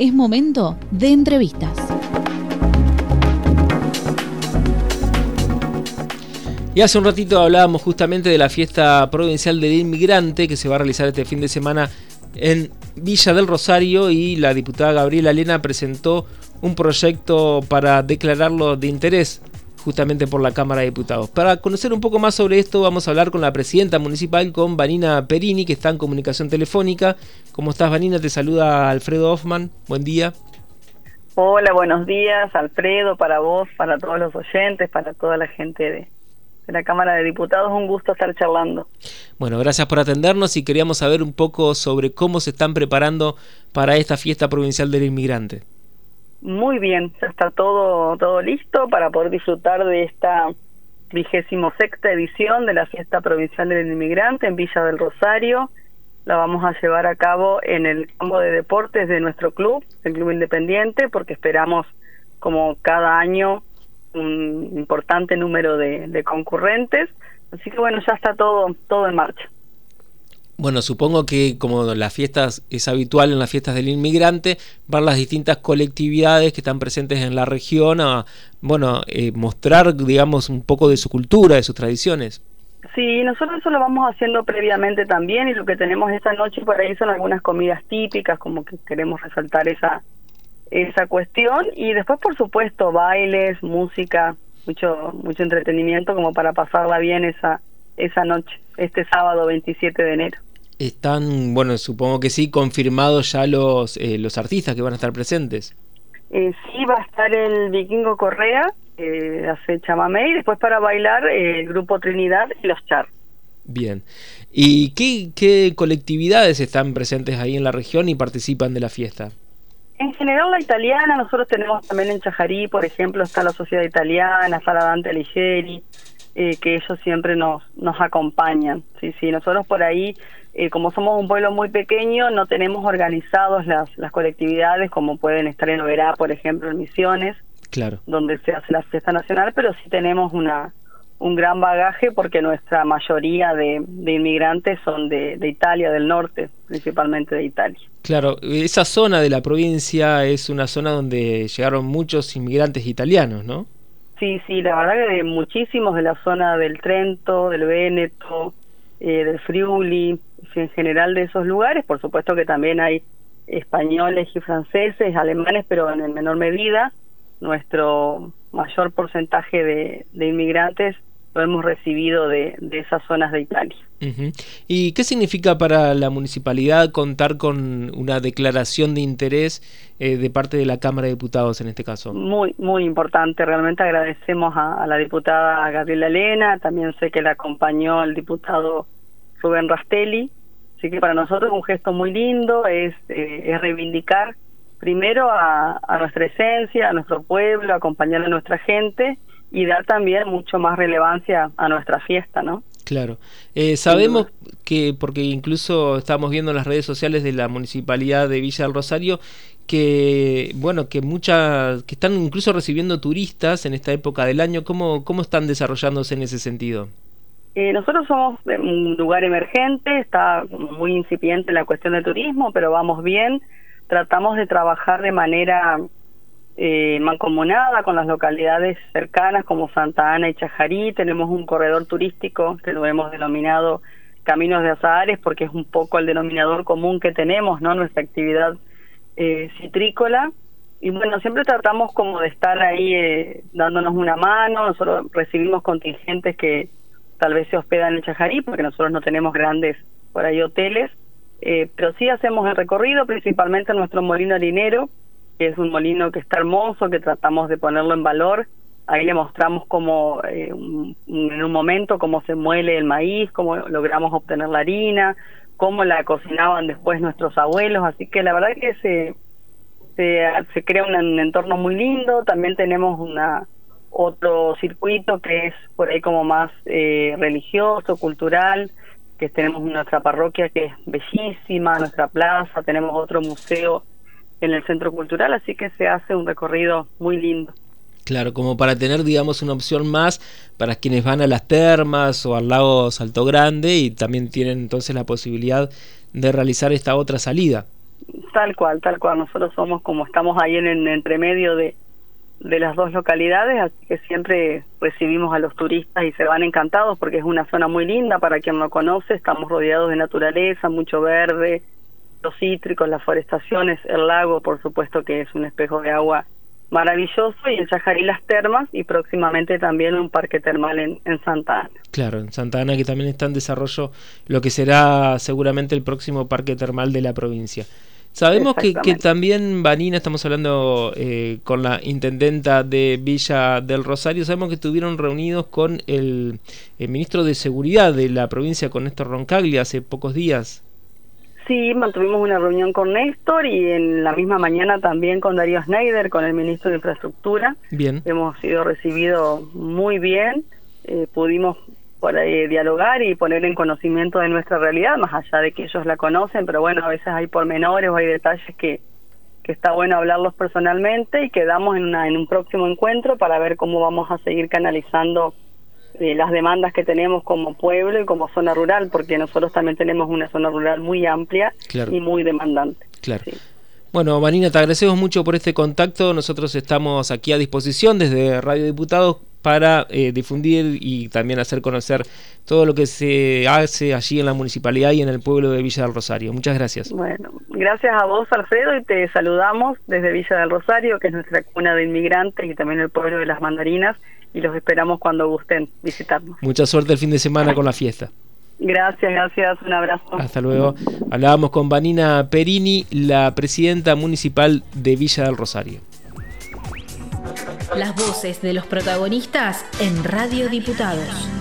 es momento de entrevistas. Y hace un ratito hablábamos justamente de la fiesta provincial del inmigrante que se va a realizar este fin de semana en Villa del Rosario y la diputada Gabriela Lena presentó un proyecto para declararlo de interés justamente por la Cámara de Diputados. Para conocer un poco más sobre esto vamos a hablar con la presidenta municipal, con Vanina Perini, que está en comunicación telefónica. ¿Cómo estás Vanina? Te saluda Alfredo Hoffman. Buen día. Hola, buenos días Alfredo, para vos, para todos los oyentes, para toda la gente de, de la Cámara de Diputados. Un gusto estar charlando. Bueno, gracias por atendernos y queríamos saber un poco sobre cómo se están preparando para esta fiesta provincial del inmigrante. Muy bien, ya está todo, todo listo para poder disfrutar de esta vigésimo sexta edición de la fiesta provincial del inmigrante en Villa del Rosario. La vamos a llevar a cabo en el campo de deportes de nuestro club, el Club Independiente, porque esperamos, como cada año, un importante número de, concurrentes. Así que bueno, ya está todo, todo en marcha. Bueno, supongo que como las fiestas es habitual en las fiestas del inmigrante, van las distintas colectividades que están presentes en la región a, bueno, eh, mostrar, digamos, un poco de su cultura, de sus tradiciones. Sí, nosotros eso lo vamos haciendo previamente también y lo que tenemos esta noche por ahí son algunas comidas típicas, como que queremos resaltar esa esa cuestión y después por supuesto bailes, música, mucho mucho entretenimiento como para pasarla bien esa esa noche, este sábado 27 de enero. Están, bueno, supongo que sí, confirmados ya los eh, los artistas que van a estar presentes. Eh, sí, va a estar el Vikingo Correa, eh, hace chamamé, y después para bailar eh, el grupo Trinidad y los Char. Bien. ¿Y qué, qué colectividades están presentes ahí en la región y participan de la fiesta? En general la italiana, nosotros tenemos también en Chajarí, por ejemplo, está la Sociedad Italiana, está la Dante Alighieri, eh, que ellos siempre nos, nos acompañan. Sí, sí, nosotros por ahí, eh, como somos un pueblo muy pequeño, no tenemos organizados las, las colectividades como pueden estar en Oberá, por ejemplo, en Misiones, claro. donde se hace la fiesta nacional, pero sí tenemos una un gran bagaje porque nuestra mayoría de, inmigrantes son de, Italia, del norte, principalmente de Italia. Claro, esa zona de la provincia es una zona donde llegaron muchos inmigrantes italianos, ¿no? Sí, sí, la verdad que de muchísimos de la zona del Trento, del Véneto, eh, del Friuli, en general de esos lugares. Por supuesto que también hay españoles y franceses, alemanes, pero en menor medida. Nuestro mayor porcentaje de, de inmigrantes lo hemos recibido de, de esas zonas de Italia. ¿Y qué significa para la municipalidad contar con una declaración de interés eh, de parte de la Cámara de Diputados en este caso? Muy, muy importante. Realmente agradecemos a, la diputada Gabriela Lena, también sé que la acompañó el diputado Rubén Rastelli. Así que para nosotros es un gesto muy lindo, es, eh, es reivindicar primero a, a nuestra esencia, a nuestro pueblo, acompañar a nuestra gente y dar también mucho más relevancia a nuestra fiesta, ¿no? Claro. Eh, sabemos que, porque incluso estamos viendo en las redes sociales de la Municipalidad de Villa del Rosario, que, bueno, que muchas, que están incluso recibiendo turistas en esta época del año. ¿Cómo, cómo están desarrollándose en ese sentido? Eh, nosotros somos un lugar emergente, está muy incipiente la cuestión del turismo, pero vamos bien. Tratamos de trabajar de manera eh, mancomunada con las localidades cercanas como Santa Ana y Chajarí. Tenemos un corredor turístico que lo hemos denominado Caminos de Azahares porque es un poco el denominador común que tenemos, ¿no? Nuestra actividad eh, citrícola. Y bueno, siempre tratamos como de estar ahí eh, dándonos una mano. Nosotros recibimos contingentes que tal vez se hospedan en Chajarí porque nosotros no tenemos grandes por ahí hoteles. Eh, pero sí hacemos el recorrido, principalmente en nuestro molino harinero, que es un molino que está hermoso, que tratamos de ponerlo en valor. Ahí le mostramos cómo, eh, en un momento, cómo se muele el maíz, cómo logramos obtener la harina, cómo la cocinaban después nuestros abuelos. Así que la verdad que se, se, crea un, entorno muy lindo. También tenemos una otro circuito que es por ahí como más eh, religioso, cultural, que tenemos nuestra parroquia que es bellísima, nuestra plaza, tenemos otro museo en el centro cultural, así que se hace un recorrido muy lindo. Claro, como para tener, digamos, una opción más para quienes van a las termas o al lago Salto Grande y también tienen entonces la posibilidad de realizar esta otra salida. Tal cual, tal cual. Nosotros somos como estamos ahí en el entremedio de, de las dos localidades, así que siempre recibimos a los turistas y se van encantados porque es una zona muy linda para quien no conoce, estamos rodeados de naturaleza, mucho verde, los cítricos, las forestaciones, el lago, por supuesto que es un espejo de agua maravilloso y en Chajarí las termas y próximamente también un parque termal en, en, Santa Ana. Claro, en Santa Ana que también está en desarrollo lo que será seguramente el próximo parque termal de la provincia. Sabemos que, que, también Vanina, estamos hablando eh, con la intendenta de Villa del Rosario, sabemos que estuvieron reunidos con el, ministro de Seguridad de la provincia, con Néstor Roncaglia, hace pocos días. Sí, mantuvimos una reunión con Néstor y en la misma mañana también con Darío Schneider, con el ministro de Infraestructura. Bien. Hemos sido recibidos muy bien, eh, pudimos por dialogar y poner en conocimiento de nuestra realidad, más allá de que ellos la conocen, pero bueno, a veces hay pormenores o hay detalles que, que está bueno hablarlos personalmente y quedamos en, una, en un próximo encuentro para ver cómo vamos a seguir canalizando eh, las demandas que tenemos como pueblo y como zona rural, porque nosotros también tenemos una zona rural muy amplia y muy demandante. Claro. Bueno, Vanina, te agradecemos mucho por este contacto. Nosotros estamos aquí a disposición desde Radio Diputados para eh, difundir y también hacer conocer todo lo que se hace allí en la municipalidad y en el pueblo de Villa del Rosario. Muchas gracias. Bueno, gracias a vos, Alfredo, y te saludamos desde Villa del Rosario, que es nuestra cuna de inmigrantes y también el pueblo de las mandarinas, y los esperamos cuando gusten visitarnos. Mucha suerte el fin de semana con la fiesta. Gracias, gracias, un abrazo. Hasta luego. Hablábamos con Vanina Perini, la presidenta municipal de Villa del Rosario. Las voces de los protagonistas en Radio Diputados.